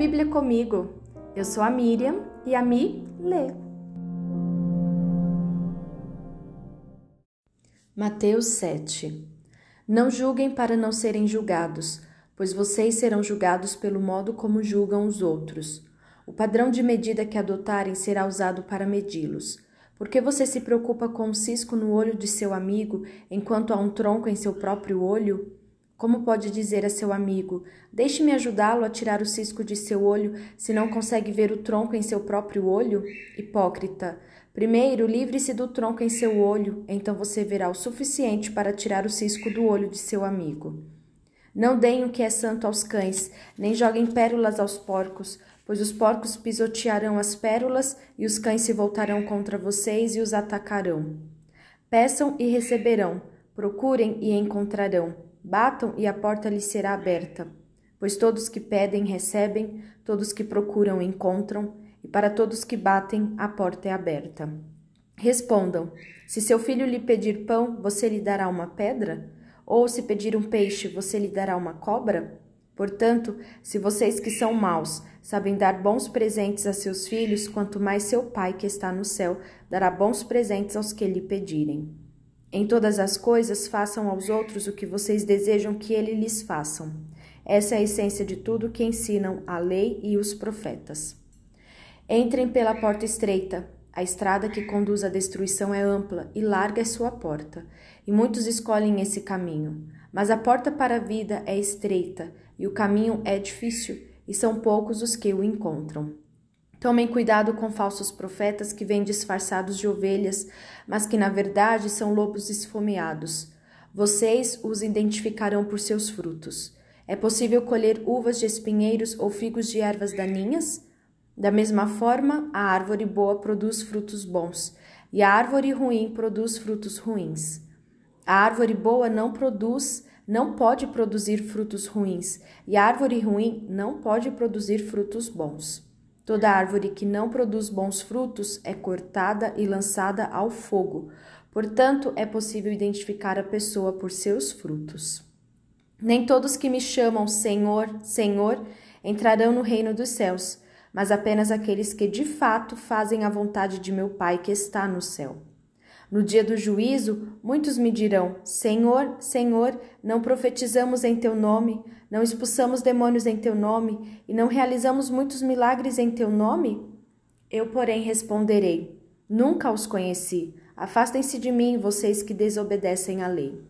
Bíblia comigo. Eu sou a Miriam e a Mi lê. Mateus 7 Não julguem para não serem julgados, pois vocês serão julgados pelo modo como julgam os outros. O padrão de medida que adotarem será usado para medi-los. Por que você se preocupa com um cisco no olho de seu amigo, enquanto há um tronco em seu próprio olho? Como pode dizer a seu amigo: Deixe-me ajudá-lo a tirar o cisco de seu olho, se não consegue ver o tronco em seu próprio olho? Hipócrita! Primeiro, livre-se do tronco em seu olho, então você verá o suficiente para tirar o cisco do olho de seu amigo. Não deem o que é santo aos cães, nem joguem pérolas aos porcos, pois os porcos pisotearão as pérolas e os cães se voltarão contra vocês e os atacarão. Peçam e receberão, procurem e encontrarão Batam e a porta lhes será aberta. Pois todos que pedem recebem, todos que procuram encontram, e para todos que batem a porta é aberta. Respondam: Se seu filho lhe pedir pão, você lhe dará uma pedra? Ou se pedir um peixe, você lhe dará uma cobra? Portanto, se vocês que são maus sabem dar bons presentes a seus filhos, quanto mais seu Pai que está no céu dará bons presentes aos que lhe pedirem. Em todas as coisas, façam aos outros o que vocês desejam que eles lhes façam. Essa é a essência de tudo que ensinam a lei e os profetas. Entrem pela porta estreita. A estrada que conduz à destruição é ampla e larga é sua porta, e muitos escolhem esse caminho. Mas a porta para a vida é estreita e o caminho é difícil, e são poucos os que o encontram. Tomem cuidado com falsos profetas que vêm disfarçados de ovelhas, mas que na verdade são lobos esfomeados. Vocês os identificarão por seus frutos. É possível colher uvas de espinheiros ou figos de ervas daninhas? Da mesma forma, a árvore boa produz frutos bons, e a árvore ruim produz frutos ruins. A árvore boa não produz, não pode produzir frutos ruins, e a árvore ruim não pode produzir frutos bons. Toda árvore que não produz bons frutos é cortada e lançada ao fogo. Portanto, é possível identificar a pessoa por seus frutos. Nem todos que me chamam Senhor, Senhor entrarão no reino dos céus, mas apenas aqueles que de fato fazem a vontade de meu Pai que está no céu. No dia do juízo, muitos me dirão: Senhor, Senhor, não profetizamos em teu nome, não expulsamos demônios em teu nome e não realizamos muitos milagres em teu nome? Eu, porém, responderei: Nunca os conheci. Afastem-se de mim, vocês que desobedecem à lei.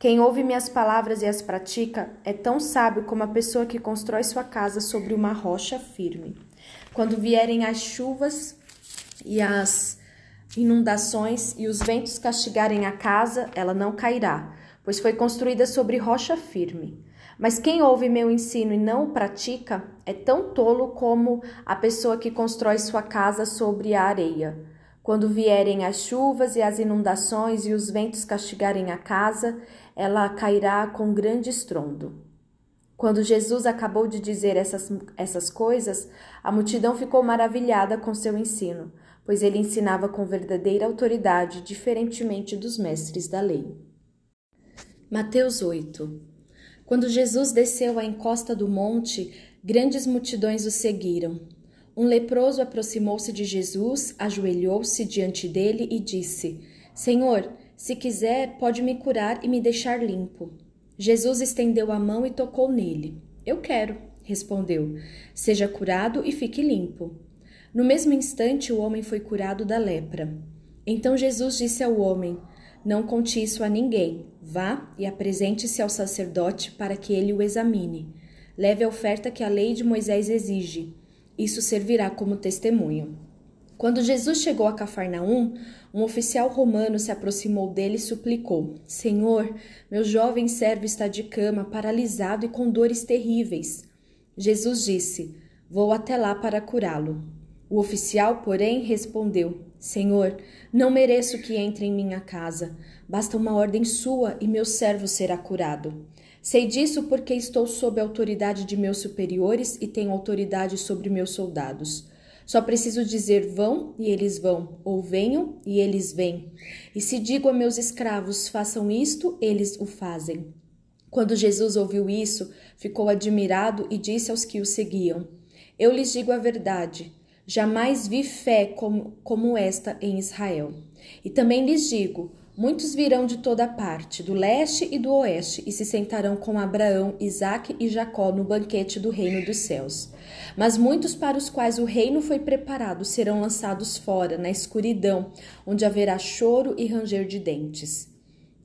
Quem ouve minhas palavras e as pratica é tão sábio como a pessoa que constrói sua casa sobre uma rocha firme. Quando vierem as chuvas e as inundações e os ventos castigarem a casa, ela não cairá, pois foi construída sobre rocha firme. Mas quem ouve meu ensino e não o pratica é tão tolo como a pessoa que constrói sua casa sobre a areia. Quando vierem as chuvas e as inundações e os ventos castigarem a casa, ela cairá com grande estrondo. Quando Jesus acabou de dizer essas, essas coisas, a multidão ficou maravilhada com seu ensino pois ele ensinava com verdadeira autoridade, diferentemente dos mestres da lei. Mateus 8 Quando Jesus desceu à encosta do monte, grandes multidões o seguiram. Um leproso aproximou-se de Jesus, ajoelhou-se diante dele e disse: Senhor, se quiser, pode me curar e me deixar limpo. Jesus estendeu a mão e tocou nele. Eu quero, respondeu. Seja curado e fique limpo. No mesmo instante, o homem foi curado da lepra. Então Jesus disse ao homem: Não conte isso a ninguém. Vá e apresente-se ao sacerdote para que ele o examine. Leve a oferta que a lei de Moisés exige. Isso servirá como testemunho. Quando Jesus chegou a Cafarnaum, um oficial romano se aproximou dele e suplicou: Senhor, meu jovem servo está de cama, paralisado e com dores terríveis. Jesus disse: Vou até lá para curá-lo. O oficial, porém, respondeu: Senhor, não mereço que entre em minha casa. Basta uma ordem sua e meu servo será curado. Sei disso porque estou sob a autoridade de meus superiores e tenho autoridade sobre meus soldados. Só preciso dizer vão e eles vão, ou venham e eles vêm. E se digo a meus escravos façam isto, eles o fazem. Quando Jesus ouviu isso, ficou admirado e disse aos que o seguiam: Eu lhes digo a verdade: jamais vi fé como, como esta em Israel. E também lhes digo: muitos virão de toda parte, do leste e do oeste, e se sentarão com Abraão, Isaque e Jacó no banquete do reino dos céus. Mas muitos para os quais o reino foi preparado serão lançados fora, na escuridão, onde haverá choro e ranger de dentes.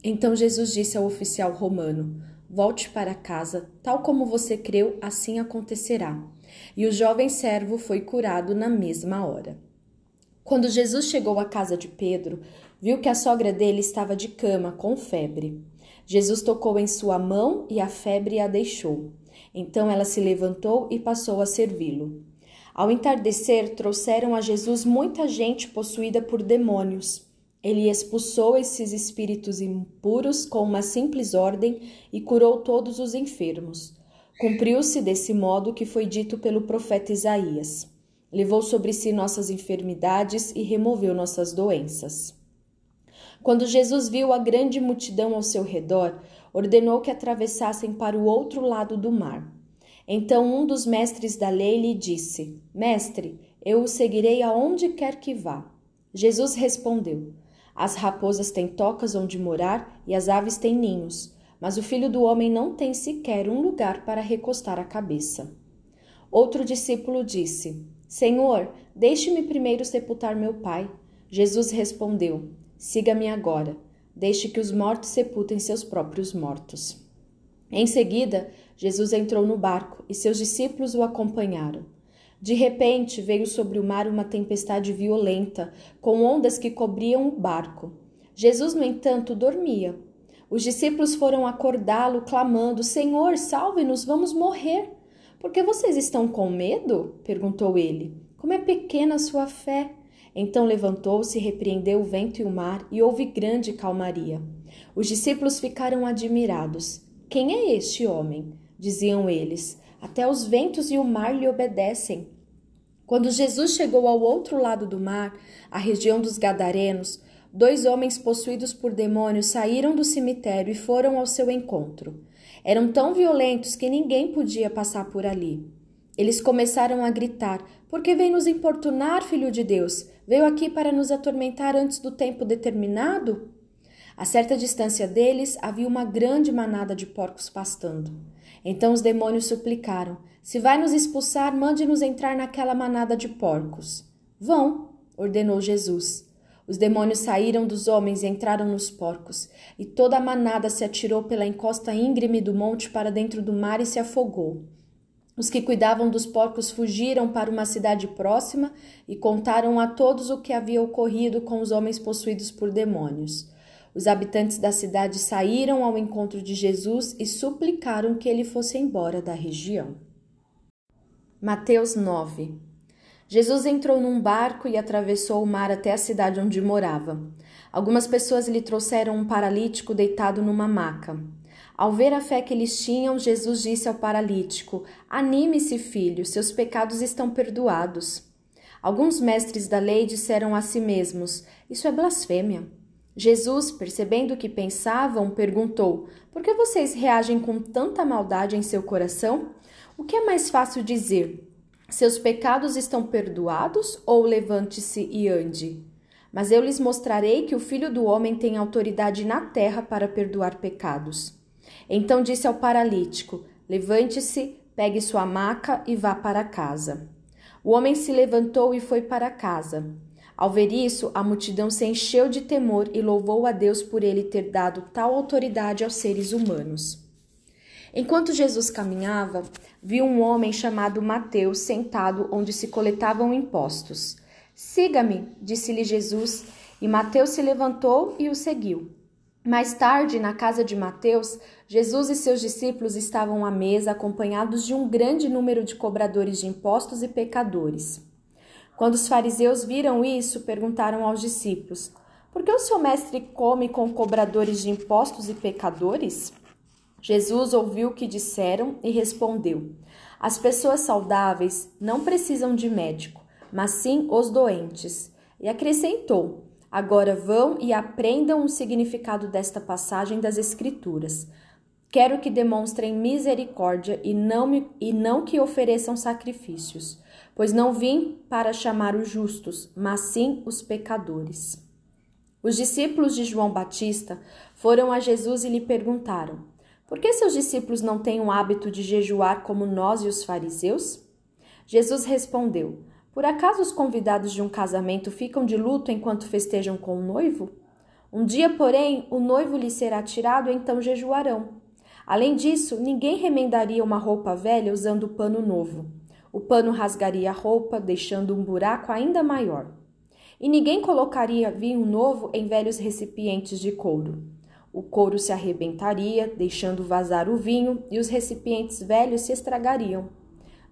Então Jesus disse ao oficial romano: Volte para casa, tal como você creu, assim acontecerá. E o jovem servo foi curado na mesma hora. Quando Jesus chegou à casa de Pedro, viu que a sogra dele estava de cama, com febre. Jesus tocou em sua mão e a febre a deixou. Então ela se levantou e passou a servi-lo. Ao entardecer, trouxeram a Jesus muita gente possuída por demônios. Ele expulsou esses espíritos impuros com uma simples ordem e curou todos os enfermos. Cumpriu-se desse modo o que foi dito pelo profeta Isaías. Levou sobre si nossas enfermidades e removeu nossas doenças. Quando Jesus viu a grande multidão ao seu redor, ordenou que atravessassem para o outro lado do mar. Então um dos mestres da lei lhe disse: Mestre, eu o seguirei aonde quer que vá. Jesus respondeu: as raposas têm tocas onde morar e as aves têm ninhos, mas o filho do homem não tem sequer um lugar para recostar a cabeça. Outro discípulo disse: Senhor, deixe-me primeiro sepultar meu pai. Jesus respondeu: Siga-me agora. Deixe que os mortos sepultem seus próprios mortos. Em seguida, Jesus entrou no barco e seus discípulos o acompanharam. De repente veio sobre o mar uma tempestade violenta, com ondas que cobriam o barco. Jesus, no entanto, dormia. Os discípulos foram acordá-lo, clamando: Senhor, salve-nos, vamos morrer. Por que vocês estão com medo? perguntou ele. Como é pequena a sua fé. Então levantou-se, repreendeu o vento e o mar, e houve grande calmaria. Os discípulos ficaram admirados. Quem é este homem? diziam eles. Até os ventos e o mar lhe obedecem. Quando Jesus chegou ao outro lado do mar, a região dos Gadarenos, dois homens possuídos por demônios saíram do cemitério e foram ao seu encontro. Eram tão violentos que ninguém podia passar por ali. Eles começaram a gritar: Por que vem nos importunar, filho de Deus? Veio aqui para nos atormentar antes do tempo determinado? A certa distância deles havia uma grande manada de porcos pastando. Então os demônios suplicaram: Se vai nos expulsar, mande-nos entrar naquela manada de porcos. Vão, ordenou Jesus. Os demônios saíram dos homens e entraram nos porcos, e toda a manada se atirou pela encosta íngreme do monte para dentro do mar e se afogou. Os que cuidavam dos porcos fugiram para uma cidade próxima e contaram a todos o que havia ocorrido com os homens possuídos por demônios. Os habitantes da cidade saíram ao encontro de Jesus e suplicaram que ele fosse embora da região. Mateus 9 Jesus entrou num barco e atravessou o mar até a cidade onde morava. Algumas pessoas lhe trouxeram um paralítico deitado numa maca. Ao ver a fé que eles tinham, Jesus disse ao paralítico: Anime-se, filho, seus pecados estão perdoados. Alguns mestres da lei disseram a si mesmos: Isso é blasfêmia. Jesus, percebendo o que pensavam, perguntou: Por que vocês reagem com tanta maldade em seu coração? O que é mais fácil dizer? Seus pecados estão perdoados ou levante-se e ande? Mas eu lhes mostrarei que o Filho do Homem tem autoridade na terra para perdoar pecados. Então disse ao paralítico: Levante-se, pegue sua maca e vá para casa. O homem se levantou e foi para casa. Ao ver isso, a multidão se encheu de temor e louvou a Deus por ele ter dado tal autoridade aos seres humanos. Enquanto Jesus caminhava, viu um homem chamado Mateus sentado onde se coletavam impostos. Siga-me, disse-lhe Jesus, e Mateus se levantou e o seguiu. Mais tarde, na casa de Mateus, Jesus e seus discípulos estavam à mesa acompanhados de um grande número de cobradores de impostos e pecadores. Quando os fariseus viram isso, perguntaram aos discípulos: Por que o seu mestre come com cobradores de impostos e pecadores? Jesus ouviu o que disseram e respondeu: As pessoas saudáveis não precisam de médico, mas sim os doentes. E acrescentou: Agora vão e aprendam o significado desta passagem das Escrituras. Quero que demonstrem misericórdia e não, me, e não que ofereçam sacrifícios, pois não vim para chamar os justos, mas sim os pecadores. Os discípulos de João Batista foram a Jesus e lhe perguntaram: Por que seus discípulos não têm o hábito de jejuar como nós e os fariseus? Jesus respondeu: Por acaso os convidados de um casamento ficam de luto enquanto festejam com o noivo? Um dia, porém, o noivo lhe será tirado, então jejuarão. Além disso, ninguém remendaria uma roupa velha usando pano novo. O pano rasgaria a roupa, deixando um buraco ainda maior. E ninguém colocaria vinho novo em velhos recipientes de couro. O couro se arrebentaria, deixando vazar o vinho, e os recipientes velhos se estragariam.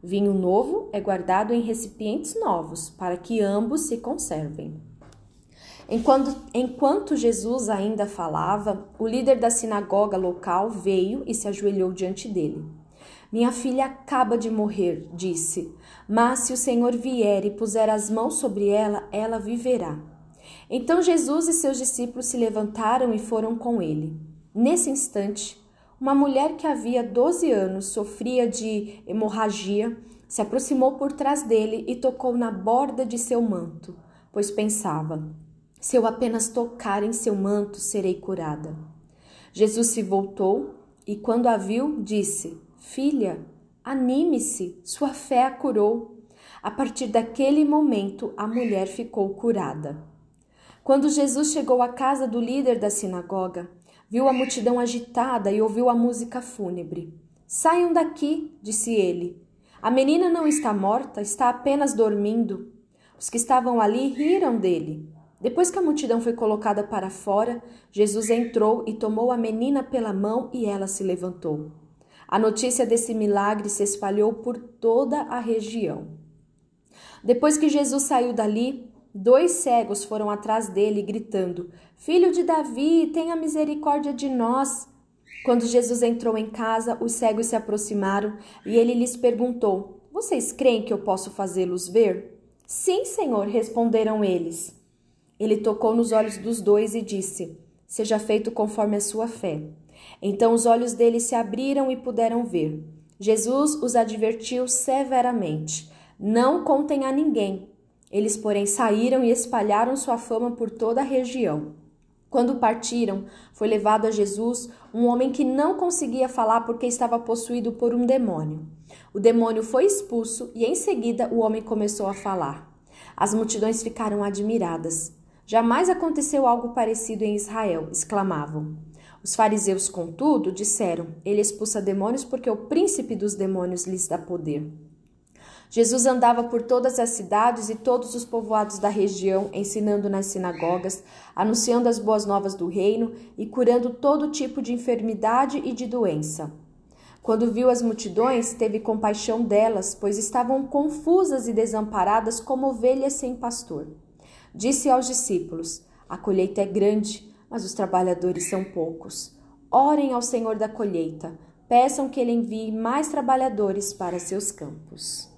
Vinho novo é guardado em recipientes novos, para que ambos se conservem. Enquanto, enquanto Jesus ainda falava, o líder da sinagoga local veio e se ajoelhou diante dele. Minha filha acaba de morrer, disse, mas se o Senhor vier e puser as mãos sobre ela, ela viverá. Então Jesus e seus discípulos se levantaram e foram com ele. Nesse instante, uma mulher que havia 12 anos sofria de hemorragia se aproximou por trás dele e tocou na borda de seu manto, pois pensava: se eu apenas tocar em seu manto, serei curada. Jesus se voltou e, quando a viu, disse: Filha, anime-se, sua fé a curou. A partir daquele momento, a mulher ficou curada. Quando Jesus chegou à casa do líder da sinagoga, viu a multidão agitada e ouviu a música fúnebre. Saiam daqui, disse ele. A menina não está morta, está apenas dormindo. Os que estavam ali riram dele. Depois que a multidão foi colocada para fora, Jesus entrou e tomou a menina pela mão e ela se levantou. A notícia desse milagre se espalhou por toda a região. Depois que Jesus saiu dali, dois cegos foram atrás dele, gritando: Filho de Davi, tenha misericórdia de nós. Quando Jesus entrou em casa, os cegos se aproximaram e ele lhes perguntou: Vocês creem que eu posso fazê-los ver? Sim, Senhor, responderam eles. Ele tocou nos olhos dos dois e disse: Seja feito conforme a sua fé. Então os olhos deles se abriram e puderam ver. Jesus os advertiu severamente: Não contem a ninguém. Eles, porém, saíram e espalharam sua fama por toda a região. Quando partiram, foi levado a Jesus um homem que não conseguia falar porque estava possuído por um demônio. O demônio foi expulso e em seguida o homem começou a falar. As multidões ficaram admiradas. Jamais aconteceu algo parecido em Israel, exclamavam. Os fariseus, contudo, disseram: Ele expulsa demônios porque o príncipe dos demônios lhes dá poder. Jesus andava por todas as cidades e todos os povoados da região, ensinando nas sinagogas, anunciando as boas novas do reino e curando todo tipo de enfermidade e de doença. Quando viu as multidões, teve compaixão delas, pois estavam confusas e desamparadas como ovelhas sem pastor. Disse aos discípulos: A colheita é grande, mas os trabalhadores são poucos. Orem ao Senhor da colheita, peçam que ele envie mais trabalhadores para seus campos.